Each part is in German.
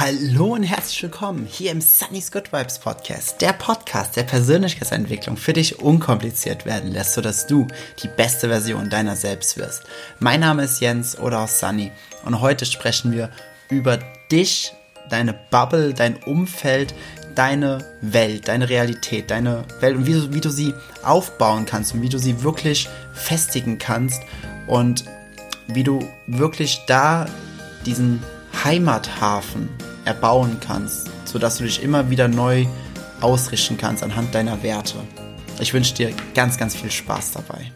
Hallo und herzlich willkommen hier im Sunny's Good Vibes Podcast, der Podcast, der Persönlichkeitsentwicklung für dich unkompliziert werden lässt, sodass du die beste Version deiner selbst wirst. Mein Name ist Jens oder auch Sunny und heute sprechen wir über dich, deine Bubble, dein Umfeld, deine Welt, deine Realität, deine Welt und wie du, wie du sie aufbauen kannst und wie du sie wirklich festigen kannst und wie du wirklich da diesen Heimathafen erbauen kannst, sodass du dich immer wieder neu ausrichten kannst anhand deiner Werte. Ich wünsche dir ganz, ganz viel Spaß dabei.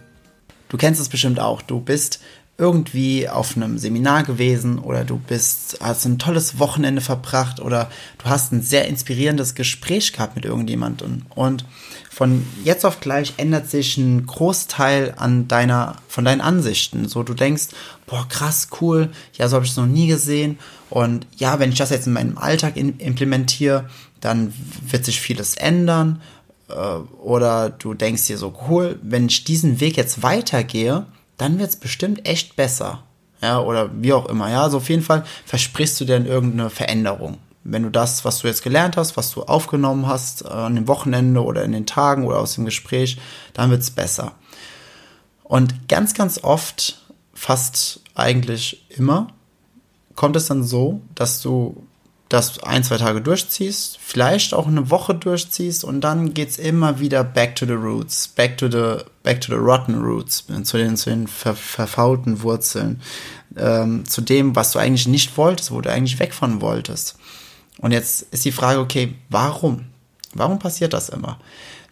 Du kennst es bestimmt auch. Du bist irgendwie auf einem Seminar gewesen oder du bist, hast ein tolles Wochenende verbracht oder du hast ein sehr inspirierendes Gespräch gehabt mit irgendjemandem und von jetzt auf gleich ändert sich ein Großteil an deiner, von deinen Ansichten. So, du denkst, boah, krass, cool, ja, so habe ich es noch nie gesehen. Und ja, wenn ich das jetzt in meinem Alltag in, implementiere, dann wird sich vieles ändern. Äh, oder du denkst dir so, cool, wenn ich diesen Weg jetzt weitergehe, dann wird es bestimmt echt besser. Ja, oder wie auch immer. Ja, also auf jeden Fall versprichst du dir irgendeine Veränderung. Wenn du das, was du jetzt gelernt hast, was du aufgenommen hast, äh, an dem Wochenende oder in den Tagen oder aus dem Gespräch, dann wird es besser. Und ganz, ganz oft, fast eigentlich immer, kommt es dann so, dass du das ein, zwei Tage durchziehst, vielleicht auch eine Woche durchziehst und dann geht es immer wieder back to the roots, back to the, back to the rotten roots, zu den, zu den ver, verfaulten Wurzeln, ähm, zu dem, was du eigentlich nicht wolltest, wo du eigentlich weg von wolltest. Und jetzt ist die Frage, okay, warum? Warum passiert das immer?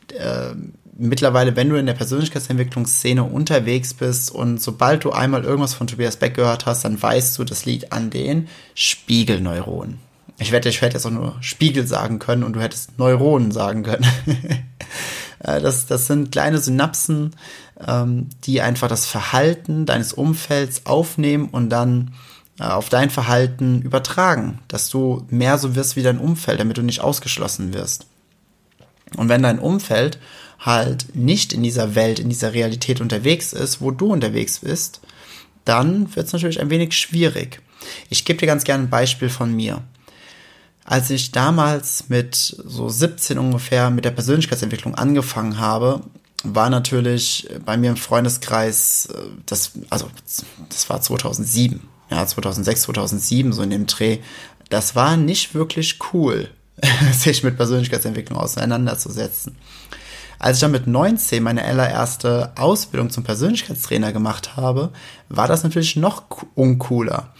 Äh, mittlerweile, wenn du in der Persönlichkeitsentwicklungsszene unterwegs bist und sobald du einmal irgendwas von Tobias Beck gehört hast, dann weißt du, das liegt an den Spiegelneuronen. Ich wette, ich hätte jetzt auch nur Spiegel sagen können und du hättest Neuronen sagen können. Äh, das, das sind kleine Synapsen, ähm, die einfach das Verhalten deines Umfelds aufnehmen und dann äh, auf dein Verhalten übertragen, dass du mehr so wirst wie dein Umfeld, damit du nicht ausgeschlossen wirst. Und wenn dein Umfeld halt nicht in dieser Welt, in dieser Realität unterwegs ist, wo du unterwegs bist, dann wird es natürlich ein wenig schwierig. Ich gebe dir ganz gerne ein Beispiel von mir. Als ich damals mit so 17 ungefähr mit der Persönlichkeitsentwicklung angefangen habe, war natürlich bei mir im Freundeskreis, äh, das, also das war 2007 ja, 2006, 2007, so in dem Dreh, das war nicht wirklich cool, sich mit Persönlichkeitsentwicklung auseinanderzusetzen. Als ich dann mit 19 meine allererste Ausbildung zum Persönlichkeitstrainer gemacht habe, war das natürlich noch uncooler.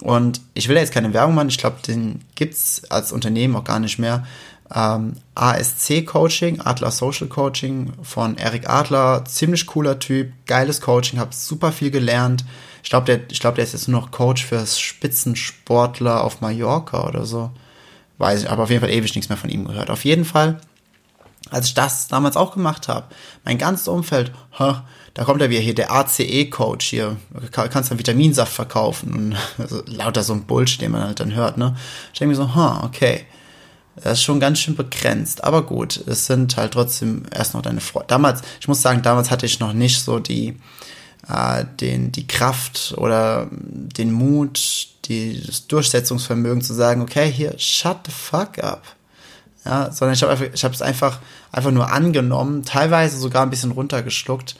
Und ich will ja jetzt keine Werbung machen, ich glaube, den gibt's als Unternehmen auch gar nicht mehr. Ähm, ASC Coaching, Adler Social Coaching von Eric Adler, ziemlich cooler Typ, geiles Coaching, habe super viel gelernt, ich glaube, der, ich der ist jetzt nur noch Coach für Spitzensportler auf Mallorca oder so. Weiß ich, aber auf jeden Fall ewig nichts mehr von ihm gehört. Auf jeden Fall, als ich das damals auch gemacht habe, mein ganzes Umfeld, ha, da kommt er wieder hier, der ACE-Coach hier, kannst dann Vitaminsaft verkaufen und also, lauter so ein Bullshit, den man halt dann hört, ne? Ich denke mir so, ha, okay. Das ist schon ganz schön begrenzt, aber gut, es sind halt trotzdem erst noch deine Freunde. Damals, ich muss sagen, damals hatte ich noch nicht so die, äh, den, die Kraft oder den Mut, die, das Durchsetzungsvermögen zu sagen, okay, hier, shut the fuck up. Ja, sondern ich habe einfach, es einfach, einfach nur angenommen, teilweise sogar ein bisschen runtergeschluckt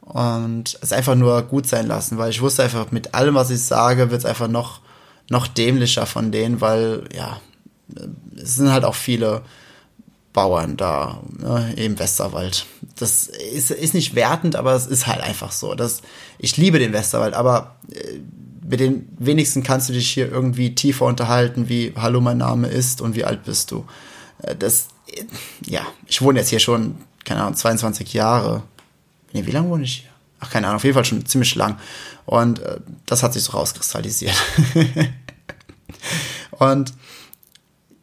und es einfach nur gut sein lassen, weil ich wusste einfach, mit allem, was ich sage, wird es einfach noch, noch dämlicher von denen, weil, ja, es sind halt auch viele Bauern da ne, im Westerwald. Das ist, ist nicht wertend, aber es ist halt einfach so. Das, ich liebe den Westerwald, aber äh, mit den wenigsten kannst du dich hier irgendwie tiefer unterhalten, wie Hallo, mein Name ist und wie alt bist du. Äh, das, äh, ja, ich wohne jetzt hier schon, keine Ahnung, 22 Jahre. Nee, wie lange wohne ich hier? Ach, keine Ahnung, auf jeden Fall schon ziemlich lang. Und äh, das hat sich so rauskristallisiert. und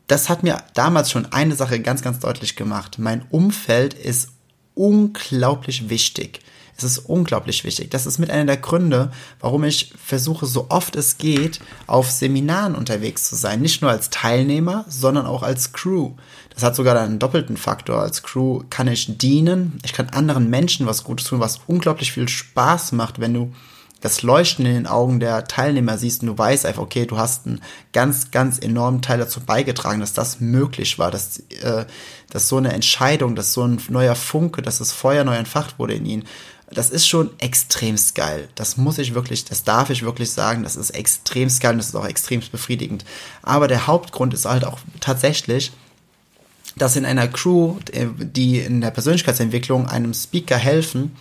das hat mir damals schon eine Sache ganz, ganz deutlich gemacht. Mein Umfeld ist unglaublich wichtig. Es ist unglaublich wichtig. Das ist mit einer der Gründe, warum ich versuche, so oft es geht, auf Seminaren unterwegs zu sein. Nicht nur als Teilnehmer, sondern auch als Crew. Das hat sogar einen doppelten Faktor. Als Crew kann ich dienen, ich kann anderen Menschen was Gutes tun, was unglaublich viel Spaß macht, wenn du das Leuchten in den Augen der Teilnehmer siehst und du weißt einfach, okay, du hast einen ganz, ganz enormen Teil dazu beigetragen, dass das möglich war, dass, äh, dass so eine Entscheidung, dass so ein neuer Funke, dass das Feuer neu entfacht wurde in ihnen, das ist schon extremst geil. Das muss ich wirklich, das darf ich wirklich sagen, das ist extremst geil und das ist auch extremst befriedigend. Aber der Hauptgrund ist halt auch tatsächlich, dass in einer Crew, äh, die in der Persönlichkeitsentwicklung einem Speaker helfen,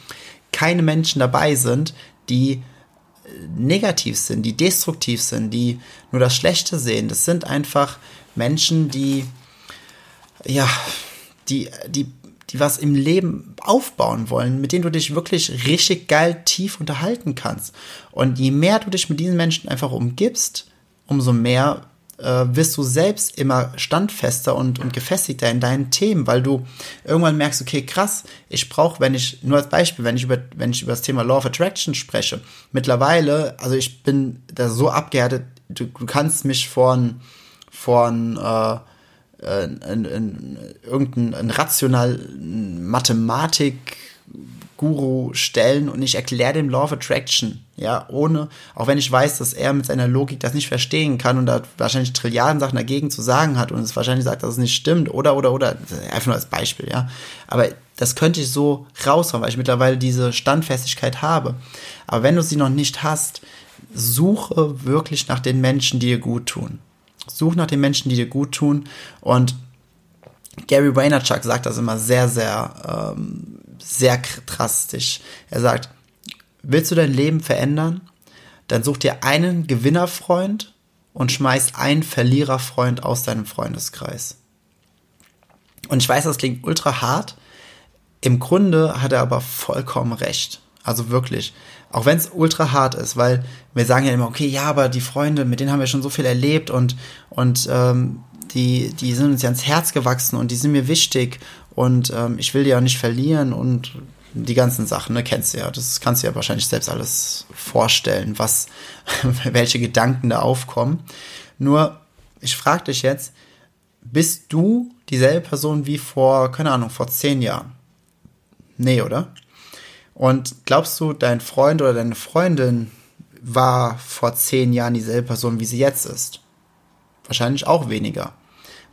keine Menschen dabei sind, die äh, negativ sind, die destruktiv sind, die nur das Schlechte sehen. Das sind einfach Menschen, die, ja, die, die, die was im Leben aufbauen wollen, mit denen du dich wirklich richtig geil tief unterhalten kannst. Und je mehr du dich mit diesen Menschen einfach umgibst, umso mehr äh, wirst du selbst immer standfester und, und gefestigter in deinen Themen, weil du irgendwann merkst, okay, krass, ich brauche, wenn ich, nur als Beispiel, wenn ich über, wenn ich über das Thema Law of Attraction spreche, mittlerweile, also ich bin da so abgehärtet, du, du kannst mich von, von äh, in, in, in irgendein rational Mathematik Guru stellen und ich erkläre dem Law of Attraction, ja, ohne, auch wenn ich weiß, dass er mit seiner Logik das nicht verstehen kann und da wahrscheinlich Trilliarden Sachen dagegen zu sagen hat und es wahrscheinlich sagt, dass es nicht stimmt oder, oder, oder, einfach nur als Beispiel, ja. Aber das könnte ich so raushauen, weil ich mittlerweile diese Standfestigkeit habe. Aber wenn du sie noch nicht hast, suche wirklich nach den Menschen, die dir gut tun. Such nach den Menschen, die dir gut tun und Gary Vaynerchuk sagt das immer sehr, sehr ähm, sehr drastisch. Er sagt, willst du dein Leben verändern? Dann such dir einen Gewinnerfreund und schmeiß einen Verliererfreund aus deinem Freundeskreis. Und ich weiß, das klingt ultra hart. Im Grunde hat er aber vollkommen recht. Also wirklich. Auch wenn es ultra hart ist, weil wir sagen ja immer, okay, ja, aber die Freunde, mit denen haben wir schon so viel erlebt und, und ähm, die, die sind uns ja ans Herz gewachsen und die sind mir wichtig und ähm, ich will die ja nicht verlieren und die ganzen Sachen, ne, kennst du ja. Das kannst du ja wahrscheinlich selbst alles vorstellen, was, welche Gedanken da aufkommen. Nur, ich frage dich jetzt, bist du dieselbe Person wie vor, keine Ahnung, vor zehn Jahren? Nee, oder? Und glaubst du, dein Freund oder deine Freundin war vor zehn Jahren dieselbe Person, wie sie jetzt ist? Wahrscheinlich auch weniger.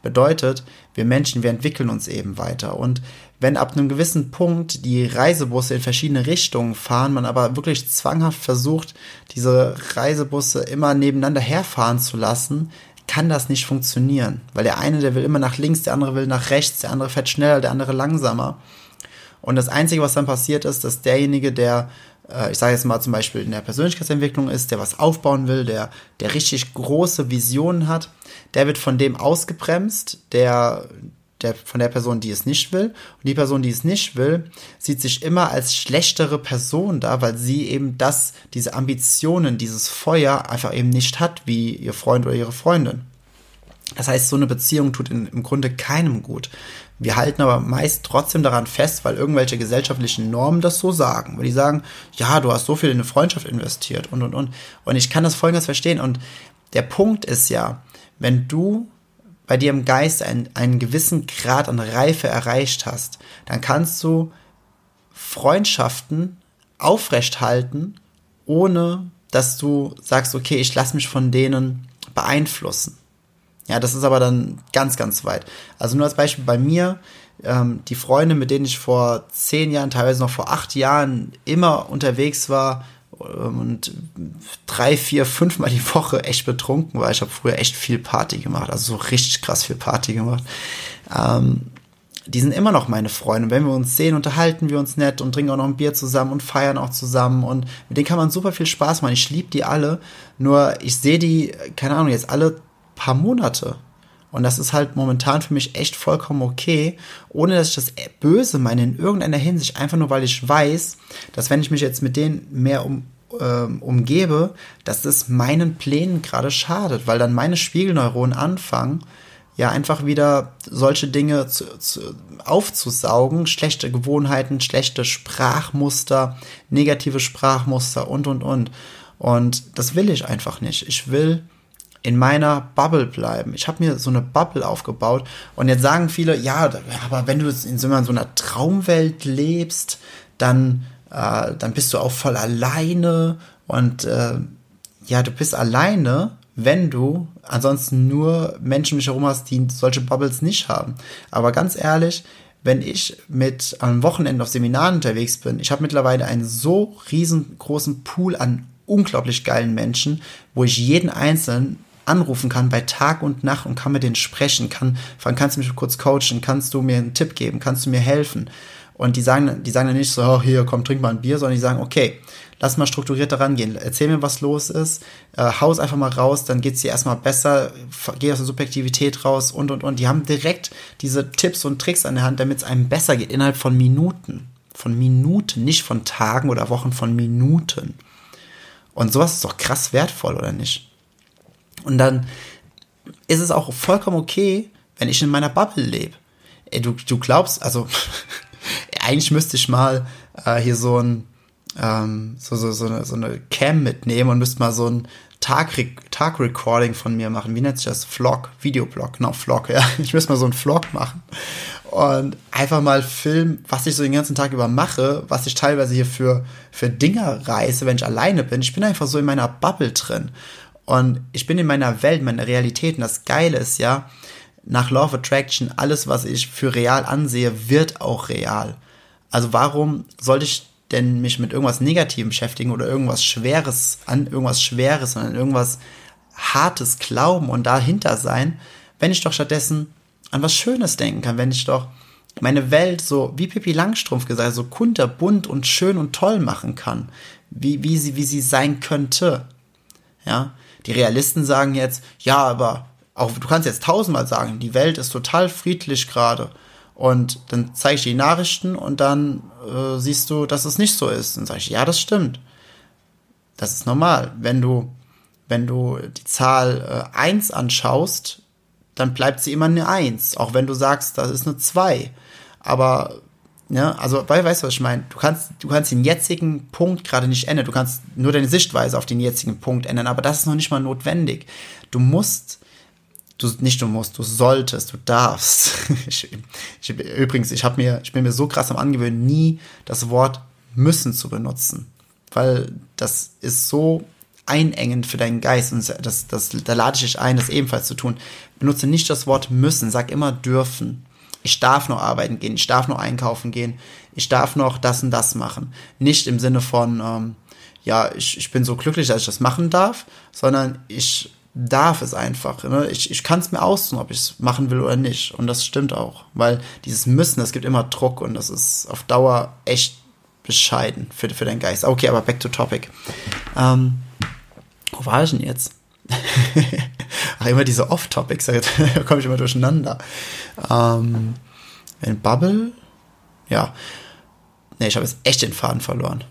Bedeutet, wir Menschen, wir entwickeln uns eben weiter. Und wenn ab einem gewissen Punkt die Reisebusse in verschiedene Richtungen fahren, man aber wirklich zwanghaft versucht, diese Reisebusse immer nebeneinander herfahren zu lassen, kann das nicht funktionieren. Weil der eine, der will immer nach links, der andere will nach rechts, der andere fährt schneller, der andere langsamer. Und das Einzige, was dann passiert ist, dass derjenige, der äh, ich sage jetzt mal zum Beispiel in der Persönlichkeitsentwicklung ist, der was aufbauen will, der, der richtig große Visionen hat, der wird von dem ausgebremst, der, der, von der Person, die es nicht will. Und die Person, die es nicht will, sieht sich immer als schlechtere Person da, weil sie eben das, diese Ambitionen, dieses Feuer einfach eben nicht hat, wie ihr Freund oder ihre Freundin. Das heißt, so eine Beziehung tut in, im Grunde keinem gut. Wir halten aber meist trotzdem daran fest, weil irgendwelche gesellschaftlichen Normen das so sagen. Weil die sagen, ja, du hast so viel in eine Freundschaft investiert und, und, und. Und ich kann das folgendes verstehen. Und der Punkt ist ja, wenn du bei dir im Geist einen, einen gewissen Grad an Reife erreicht hast, dann kannst du Freundschaften aufrechthalten, ohne dass du sagst, okay, ich lasse mich von denen beeinflussen. Ja, das ist aber dann ganz, ganz weit. Also nur als Beispiel bei mir, ähm, die Freunde, mit denen ich vor zehn Jahren, teilweise noch vor acht Jahren immer unterwegs war ähm, und drei, vier, fünfmal die Woche echt betrunken war. Ich habe früher echt viel Party gemacht, also so richtig krass viel Party gemacht. Ähm, die sind immer noch meine Freunde. Und wenn wir uns sehen, unterhalten wir uns nett und trinken auch noch ein Bier zusammen und feiern auch zusammen. Und mit denen kann man super viel Spaß machen. Ich liebe die alle. Nur ich sehe die, keine Ahnung, jetzt alle paar Monate. Und das ist halt momentan für mich echt vollkommen okay, ohne dass ich das böse meine in irgendeiner Hinsicht, einfach nur weil ich weiß, dass wenn ich mich jetzt mit denen mehr um, äh, umgebe, dass das meinen Plänen gerade schadet, weil dann meine Spiegelneuronen anfangen, ja einfach wieder solche Dinge zu, zu, aufzusaugen, schlechte Gewohnheiten, schlechte Sprachmuster, negative Sprachmuster und und und. Und das will ich einfach nicht. Ich will in meiner Bubble bleiben. Ich habe mir so eine Bubble aufgebaut und jetzt sagen viele, ja, aber wenn du in so einer Traumwelt lebst, dann, äh, dann bist du auch voll alleine Und äh, ja, du bist alleine, wenn du ansonsten nur Menschen mich herum hast, die solche Bubbles nicht haben. Aber ganz ehrlich, wenn ich mit am Wochenende auf Seminaren unterwegs bin, ich habe mittlerweile einen so riesengroßen Pool an unglaublich geilen Menschen, wo ich jeden einzelnen anrufen kann bei Tag und Nacht und kann mit denen sprechen, kann, fragen, kannst du mich kurz coachen, kannst du mir einen Tipp geben, kannst du mir helfen? Und die sagen, die sagen dann nicht so, oh, hier, komm, trink mal ein Bier, sondern die sagen, okay, lass mal strukturiert daran gehen, erzähl mir, was los ist, äh, haus einfach mal raus, dann geht's dir erstmal besser, geh aus der Subjektivität raus und, und, und. Die haben direkt diese Tipps und Tricks an der Hand, damit es einem besser geht, innerhalb von Minuten. Von Minuten, nicht von Tagen oder Wochen, von Minuten. Und sowas ist doch krass wertvoll, oder nicht? Und dann ist es auch vollkommen okay, wenn ich in meiner Bubble lebe. Ey, du, du glaubst, also eigentlich müsste ich mal äh, hier so ein ähm, so, so, so, eine, so eine Cam mitnehmen und müsste mal so ein Tag-Recording Tag von mir machen. Wie nennt sich das? Vlog, Videoblog, genau, Vlog, ja. Ich müsste mal so ein Vlog machen und einfach mal filmen, was ich so den ganzen Tag über mache, was ich teilweise hier für, für Dinger reiße, wenn ich alleine bin. Ich bin einfach so in meiner Bubble drin. Und ich bin in meiner Welt, meiner Realität. Und das Geile ist ja, nach Law of Attraction, alles, was ich für real ansehe, wird auch real. Also warum sollte ich denn mich mit irgendwas Negativem beschäftigen oder irgendwas Schweres, an irgendwas Schweres, sondern irgendwas Hartes glauben und dahinter sein, wenn ich doch stattdessen an was Schönes denken kann, wenn ich doch meine Welt so, wie Pippi Langstrumpf gesagt, so kunterbunt und schön und toll machen kann, wie, wie, sie, wie sie sein könnte. Ja, die Realisten sagen jetzt, ja, aber auch du kannst jetzt tausendmal sagen, die Welt ist total friedlich gerade. Und dann zeige ich die Nachrichten und dann äh, siehst du, dass es nicht so ist. Dann sage ich, ja, das stimmt. Das ist normal. Wenn du, wenn du die Zahl äh, 1 anschaust, dann bleibt sie immer eine 1. Auch wenn du sagst, das ist eine 2. Aber, ja, also, weißt du, was ich meine? Du kannst, du kannst den jetzigen Punkt gerade nicht ändern. Du kannst nur deine Sichtweise auf den jetzigen Punkt ändern, aber das ist noch nicht mal notwendig. Du musst du nicht du musst, du solltest, du darfst. Ich, ich, übrigens, ich habe mir, ich bin mir so krass am angewöhnen, nie das Wort müssen zu benutzen, weil das ist so einengend für deinen Geist und das, das, da lade ich dich ein, das ebenfalls zu tun. Benutze nicht das Wort müssen, sag immer dürfen. Ich darf noch arbeiten gehen, ich darf noch einkaufen gehen, ich darf noch das und das machen. Nicht im Sinne von, ähm, ja, ich, ich bin so glücklich, dass ich das machen darf, sondern ich darf es einfach. Ne? Ich, ich kann es mir aussuchen, ob ich es machen will oder nicht. Und das stimmt auch. Weil dieses Müssen, das gibt immer Druck und das ist auf Dauer echt bescheiden für, für deinen Geist. Okay, aber back to topic. Ähm, wo war ich denn jetzt? Ach, immer diese Off-Topics, da komme ich immer durcheinander. Ähm, in Bubble? Ja. Ne, ich habe jetzt echt den Faden verloren.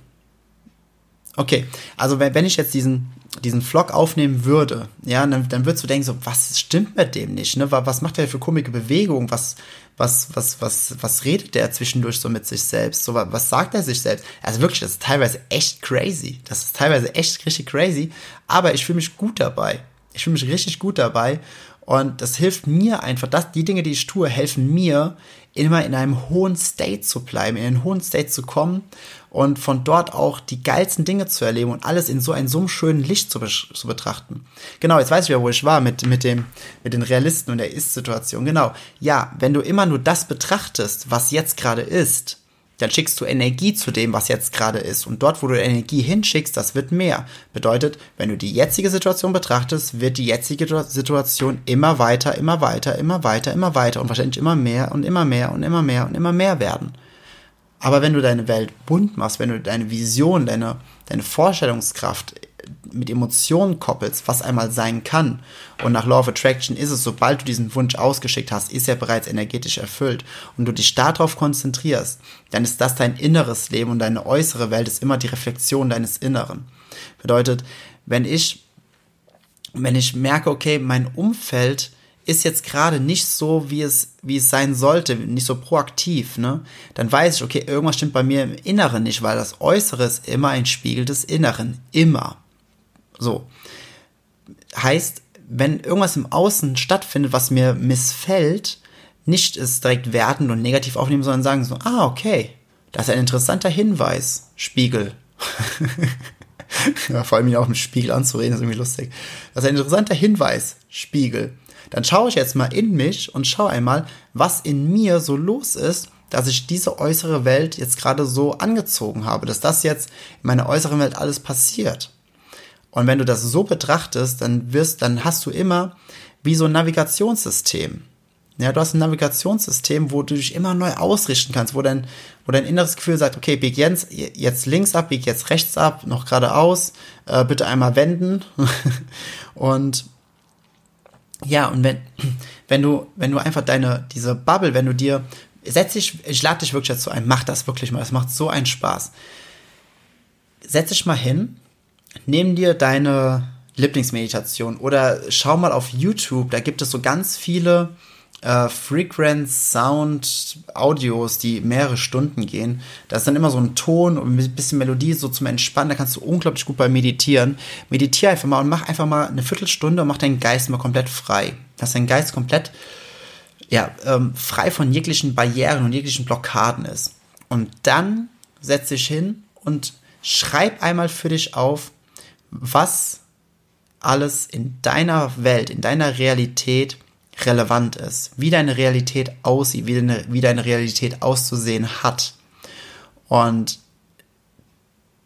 Okay, also wenn, wenn ich jetzt diesen, diesen Vlog aufnehmen würde, ja, dann, dann würdest du denken, so, was stimmt mit dem nicht, ne? Was macht der für komische Bewegungen? Was, was, was, was, was redet der zwischendurch so mit sich selbst? So, was sagt er sich selbst? Also wirklich, das ist teilweise echt crazy. Das ist teilweise echt richtig crazy, aber ich fühle mich gut dabei. Ich fühle mich richtig gut dabei und das hilft mir einfach, dass die Dinge, die ich tue, helfen mir, immer in einem hohen State zu bleiben, in einen hohen State zu kommen und von dort auch die geilsten Dinge zu erleben und alles in so einem so schönen Licht zu, zu betrachten. Genau, jetzt weiß ich ja, wo ich war mit, mit, dem, mit den Realisten und der Ist-Situation. Genau. Ja, wenn du immer nur das betrachtest, was jetzt gerade ist, dann schickst du Energie zu dem, was jetzt gerade ist. Und dort, wo du Energie hinschickst, das wird mehr. Bedeutet, wenn du die jetzige Situation betrachtest, wird die jetzige Situation immer weiter, immer weiter, immer weiter, immer weiter und wahrscheinlich immer mehr und immer mehr und immer mehr und immer mehr werden. Aber wenn du deine Welt bunt machst, wenn du deine Vision, deine, deine Vorstellungskraft mit Emotionen koppelst, was einmal sein kann. Und nach Law of Attraction ist es, sobald du diesen Wunsch ausgeschickt hast, ist er bereits energetisch erfüllt. Und du dich darauf konzentrierst, dann ist das dein inneres Leben und deine äußere Welt ist immer die Reflexion deines Inneren. Bedeutet, wenn ich, wenn ich merke, okay, mein Umfeld ist jetzt gerade nicht so, wie es, wie es sein sollte, nicht so proaktiv, ne? Dann weiß ich, okay, irgendwas stimmt bei mir im Inneren nicht, weil das Äußere ist immer ein Spiegel des Inneren. Immer. So. Heißt, wenn irgendwas im Außen stattfindet, was mir missfällt, nicht es direkt wertend und negativ aufnehmen, sondern sagen so, ah, okay, das ist ein interessanter Hinweis, Spiegel. ja, vor allem ihn auch im Spiegel anzureden, ist irgendwie lustig. Das ist ein interessanter Hinweis, Spiegel. Dann schaue ich jetzt mal in mich und schaue einmal, was in mir so los ist, dass ich diese äußere Welt jetzt gerade so angezogen habe, dass das jetzt in meiner äußeren Welt alles passiert. Und wenn du das so betrachtest, dann wirst, dann hast du immer wie so ein Navigationssystem. Ja, du hast ein Navigationssystem, wo du dich immer neu ausrichten kannst, wo dein, wo dein inneres Gefühl sagt, okay, bieg jetzt, jetzt links ab, bieg jetzt rechts ab, noch geradeaus, äh, bitte einmal wenden. und ja, und wenn, wenn du, wenn du einfach deine, diese Bubble, wenn du dir, setz dich, ich lade dich wirklich dazu ein, mach das wirklich mal, das macht so einen Spaß. Setz dich mal hin, nimm dir deine Lieblingsmeditation oder schau mal auf YouTube, da gibt es so ganz viele äh, Frequent Sound Audios, die mehrere Stunden gehen. Da ist dann immer so ein Ton und ein bisschen Melodie so zum Entspannen. Da kannst du unglaublich gut bei meditieren. Meditiere einfach mal und mach einfach mal eine Viertelstunde und mach deinen Geist mal komplett frei. Dass dein Geist komplett ja, ähm, frei von jeglichen Barrieren und jeglichen Blockaden ist. Und dann setz dich hin und schreib einmal für dich auf, was alles in deiner Welt, in deiner Realität relevant ist, wie deine Realität aussieht, wie deine, wie deine Realität auszusehen hat. Und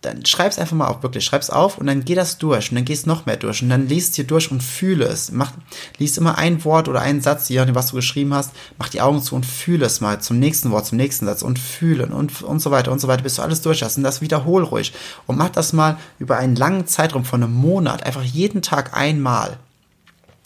dann schreib's einfach mal auf, wirklich, schreib's auf und dann geh das durch und dann gehst noch mehr durch und dann liest hier durch und fühle es. Mach, liest immer ein Wort oder einen Satz, je nachdem, was du geschrieben hast, mach die Augen zu und fühle es mal zum nächsten Wort, zum nächsten Satz und fühlen und, und so weiter und so weiter, bis du alles durch hast und das wiederhol ruhig und mach das mal über einen langen Zeitraum von einem Monat, einfach jeden Tag einmal.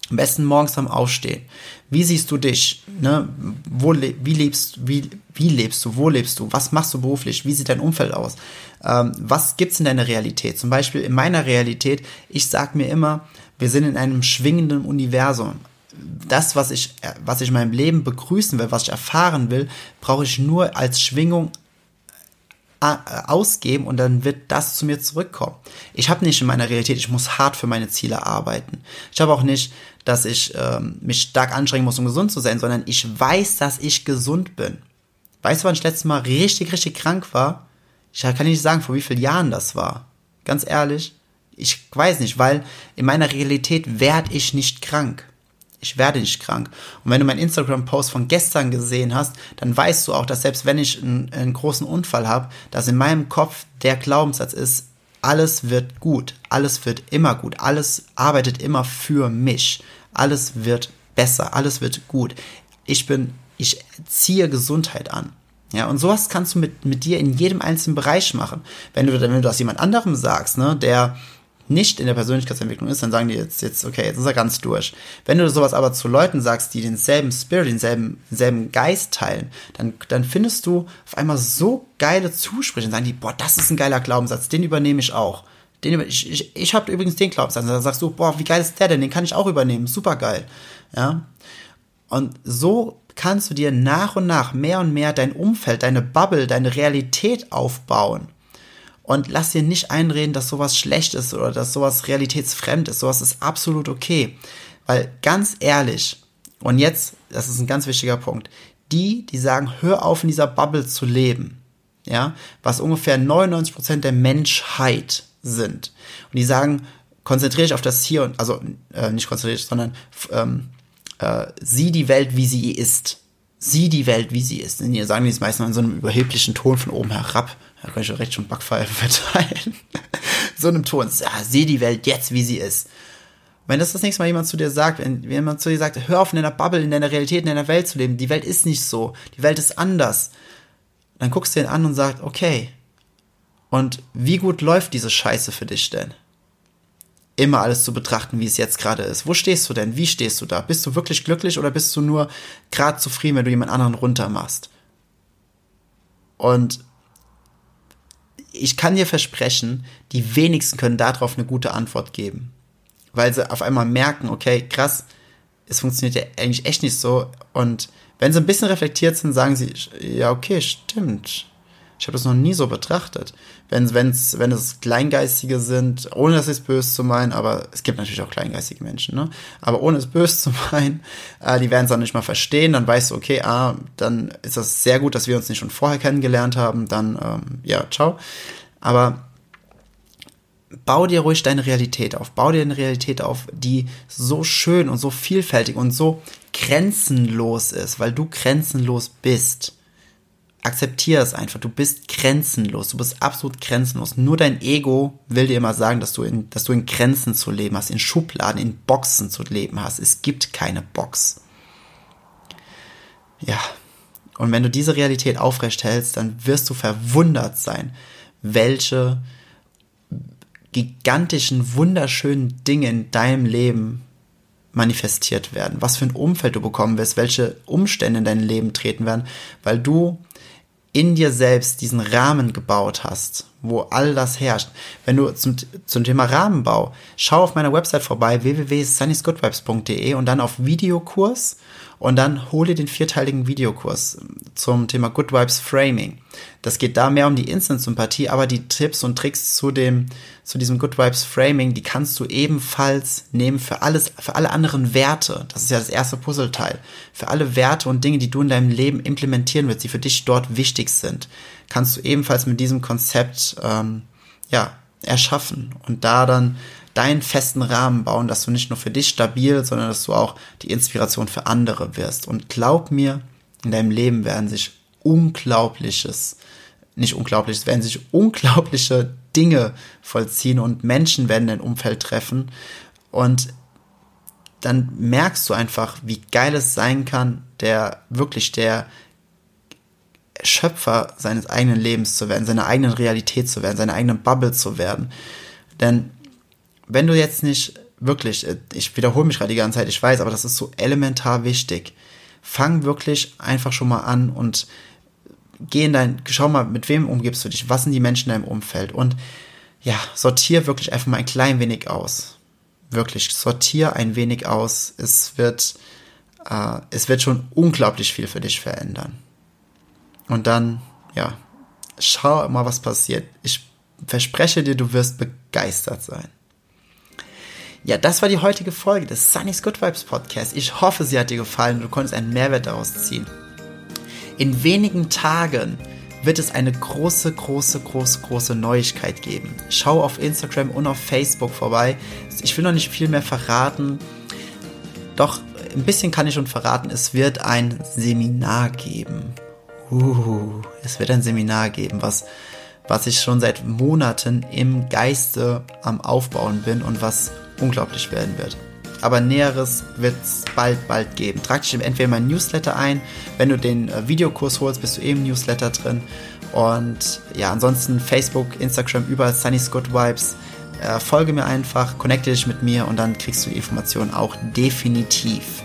Am besten morgens am Aufstehen. Wie siehst du dich? Ne? Wo, wie, lebst, wie, wie lebst du? Wo lebst du? Was machst du beruflich? Wie sieht dein Umfeld aus? Ähm, was gibt's in deiner Realität? Zum Beispiel in meiner Realität, ich sag mir immer, wir sind in einem schwingenden Universum. Das, was ich, was ich in meinem Leben begrüßen will, was ich erfahren will, brauche ich nur als Schwingung äh, ausgeben und dann wird das zu mir zurückkommen. Ich habe nicht in meiner Realität, ich muss hart für meine Ziele arbeiten. Ich habe auch nicht, dass ich ähm, mich stark anstrengen muss, um gesund zu sein, sondern ich weiß, dass ich gesund bin. Weißt du, wann ich letztes Mal richtig, richtig krank war? Ich kann nicht sagen, vor wie vielen Jahren das war. Ganz ehrlich, ich weiß nicht, weil in meiner Realität werde ich nicht krank ich werde nicht krank. Und wenn du meinen Instagram-Post von gestern gesehen hast, dann weißt du auch, dass selbst wenn ich einen, einen großen Unfall habe, dass in meinem Kopf der Glaubenssatz ist, alles wird gut, alles wird immer gut, alles arbeitet immer für mich, alles wird besser, alles wird gut. Ich bin, ich ziehe Gesundheit an. Ja, und sowas kannst du mit, mit dir in jedem einzelnen Bereich machen. Wenn du, wenn du das jemand anderem sagst, ne, der nicht in der Persönlichkeitsentwicklung ist, dann sagen die jetzt, jetzt, okay, jetzt ist er ganz durch. Wenn du sowas aber zu Leuten sagst, die denselben Spirit, denselben, denselben Geist teilen, dann, dann findest du auf einmal so geile Zusprüche und sagen die, boah, das ist ein geiler Glaubenssatz, den übernehme ich auch. Den, ich ich, ich habe übrigens den Glaubenssatz. dann sagst du, boah, wie geil ist der denn? Den kann ich auch übernehmen. Super geil. Ja. Und so kannst du dir nach und nach mehr und mehr dein Umfeld, deine Bubble, deine Realität aufbauen. Und lass dir nicht einreden, dass sowas schlecht ist oder dass sowas realitätsfremd ist. Sowas ist absolut okay. Weil ganz ehrlich, und jetzt, das ist ein ganz wichtiger Punkt, die, die sagen, hör auf in dieser Bubble zu leben, ja, was ungefähr 99% der Menschheit sind. Und die sagen, konzentriere dich auf das Hier und, also äh, nicht konzentriere dich, sondern ähm, äh, sieh die Welt, wie sie ist. Sieh die Welt, wie sie ist. Und hier sagen die es meistens in so einem überheblichen Ton von oben herab. Da kann ich recht schon Backpfeifen verteilen. so einem Ton. Ja, sieh die Welt jetzt, wie sie ist. Wenn das das nächste Mal jemand zu dir sagt, wenn, wenn jemand zu dir sagt, hör auf in deiner Bubble, in deiner Realität, in deiner Welt zu leben, die Welt ist nicht so, die Welt ist anders, dann guckst du ihn an und sagst, okay, und wie gut läuft diese Scheiße für dich denn? Immer alles zu betrachten, wie es jetzt gerade ist. Wo stehst du denn? Wie stehst du da? Bist du wirklich glücklich oder bist du nur gerade zufrieden, wenn du jemand anderen runtermachst? Und ich kann dir versprechen, die wenigsten können darauf eine gute Antwort geben. Weil sie auf einmal merken, okay, krass, es funktioniert ja eigentlich echt nicht so. Und wenn sie ein bisschen reflektiert sind, sagen sie, ja, okay, stimmt. Ich habe das noch nie so betrachtet. Wenn, wenn's, wenn es Kleingeistige sind, ohne das jetzt böse zu meinen, aber es gibt natürlich auch kleingeistige Menschen, ne? Aber ohne es böse zu meinen, äh, die werden es dann nicht mal verstehen, dann weißt du, okay, ah, dann ist das sehr gut, dass wir uns nicht schon vorher kennengelernt haben, dann, ähm, ja, ciao. Aber bau dir ruhig deine Realität auf. Bau dir eine Realität auf, die so schön und so vielfältig und so grenzenlos ist, weil du grenzenlos bist. Akzeptier es einfach. Du bist grenzenlos. Du bist absolut grenzenlos. Nur dein Ego will dir immer sagen, dass du in, dass du in Grenzen zu leben hast, in Schubladen, in Boxen zu leben hast. Es gibt keine Box. Ja. Und wenn du diese Realität aufrecht hältst, dann wirst du verwundert sein, welche gigantischen, wunderschönen Dinge in deinem Leben manifestiert werden, was für ein Umfeld du bekommen wirst, welche Umstände in dein Leben treten werden, weil du in dir selbst diesen Rahmen gebaut hast, wo all das herrscht. Wenn du zum, zum Thema Rahmenbau, schau auf meiner Website vorbei, www.sunnysgoodvibes.de und dann auf Videokurs und dann hole den vierteiligen Videokurs zum Thema Good Vibes Framing. Das geht da mehr um die Instant-Sympathie, aber die Tipps und Tricks zu dem, zu diesem Good Vibes Framing, die kannst du ebenfalls nehmen für alles, für alle anderen Werte. Das ist ja das erste Puzzleteil. Für alle Werte und Dinge, die du in deinem Leben implementieren willst, die für dich dort wichtig sind, kannst du ebenfalls mit diesem Konzept, ähm, ja, erschaffen und da dann deinen festen Rahmen bauen, dass du nicht nur für dich stabil, sondern dass du auch die Inspiration für andere wirst. Und glaub mir, in deinem Leben werden sich Unglaubliches, nicht Unglaubliches, werden sich unglaubliche Dinge vollziehen und Menschen werden dein Umfeld treffen. Und dann merkst du einfach, wie geil es sein kann, der wirklich der Schöpfer seines eigenen Lebens zu werden, seiner eigenen Realität zu werden, seiner eigenen Bubble zu werden. Denn wenn du jetzt nicht wirklich, ich wiederhole mich gerade die ganze Zeit, ich weiß, aber das ist so elementar wichtig. Fang wirklich einfach schon mal an und geh in dein, schau mal, mit wem umgibst du dich, was sind die Menschen in deinem Umfeld und ja, sortier wirklich einfach mal ein klein wenig aus. Wirklich, sortier ein wenig aus. Es wird, äh, es wird schon unglaublich viel für dich verändern. Und dann, ja, schau mal, was passiert. Ich verspreche dir, du wirst begeistert sein. Ja, das war die heutige Folge des Sunny's Good Vibes Podcast. Ich hoffe, sie hat dir gefallen und du konntest einen Mehrwert daraus ziehen. In wenigen Tagen wird es eine große, große, große, große Neuigkeit geben. Schau auf Instagram und auf Facebook vorbei. Ich will noch nicht viel mehr verraten. Doch ein bisschen kann ich schon verraten. Es wird ein Seminar geben. Uh, es wird ein Seminar geben, was, was ich schon seit Monaten im Geiste am Aufbauen bin und was unglaublich werden wird. Aber Näheres wird es bald, bald geben. Trag dich entweder in meinen Newsletter ein. Wenn du den äh, Videokurs holst, bist du eben im Newsletter drin. Und ja, ansonsten Facebook, Instagram, überall Sunny's Good Vibes. Äh, folge mir einfach, connecte dich mit mir und dann kriegst du die Informationen auch definitiv.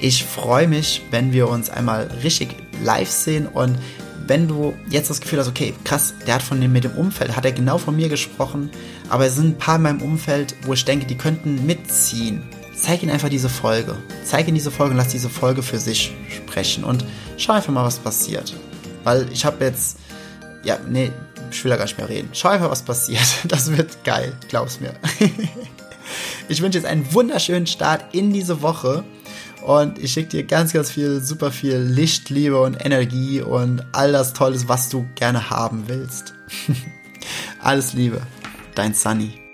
Ich freue mich, wenn wir uns einmal richtig live sehen und wenn du jetzt das Gefühl hast, okay, krass, der hat von dem mit dem Umfeld, hat er genau von mir gesprochen, aber es sind ein paar in meinem Umfeld, wo ich denke, die könnten mitziehen. Zeig ihnen einfach diese Folge. Zeig ihnen diese Folge und lass diese Folge für sich sprechen und schau einfach mal, was passiert. Weil ich habe jetzt, ja, nee, ich will da gar nicht mehr reden. Schau einfach, was passiert. Das wird geil, glaub's mir. Ich wünsche jetzt einen wunderschönen Start in diese Woche. Und ich schicke dir ganz, ganz viel, super viel Licht, Liebe und Energie und all das Tolles, was du gerne haben willst. Alles Liebe, dein Sunny.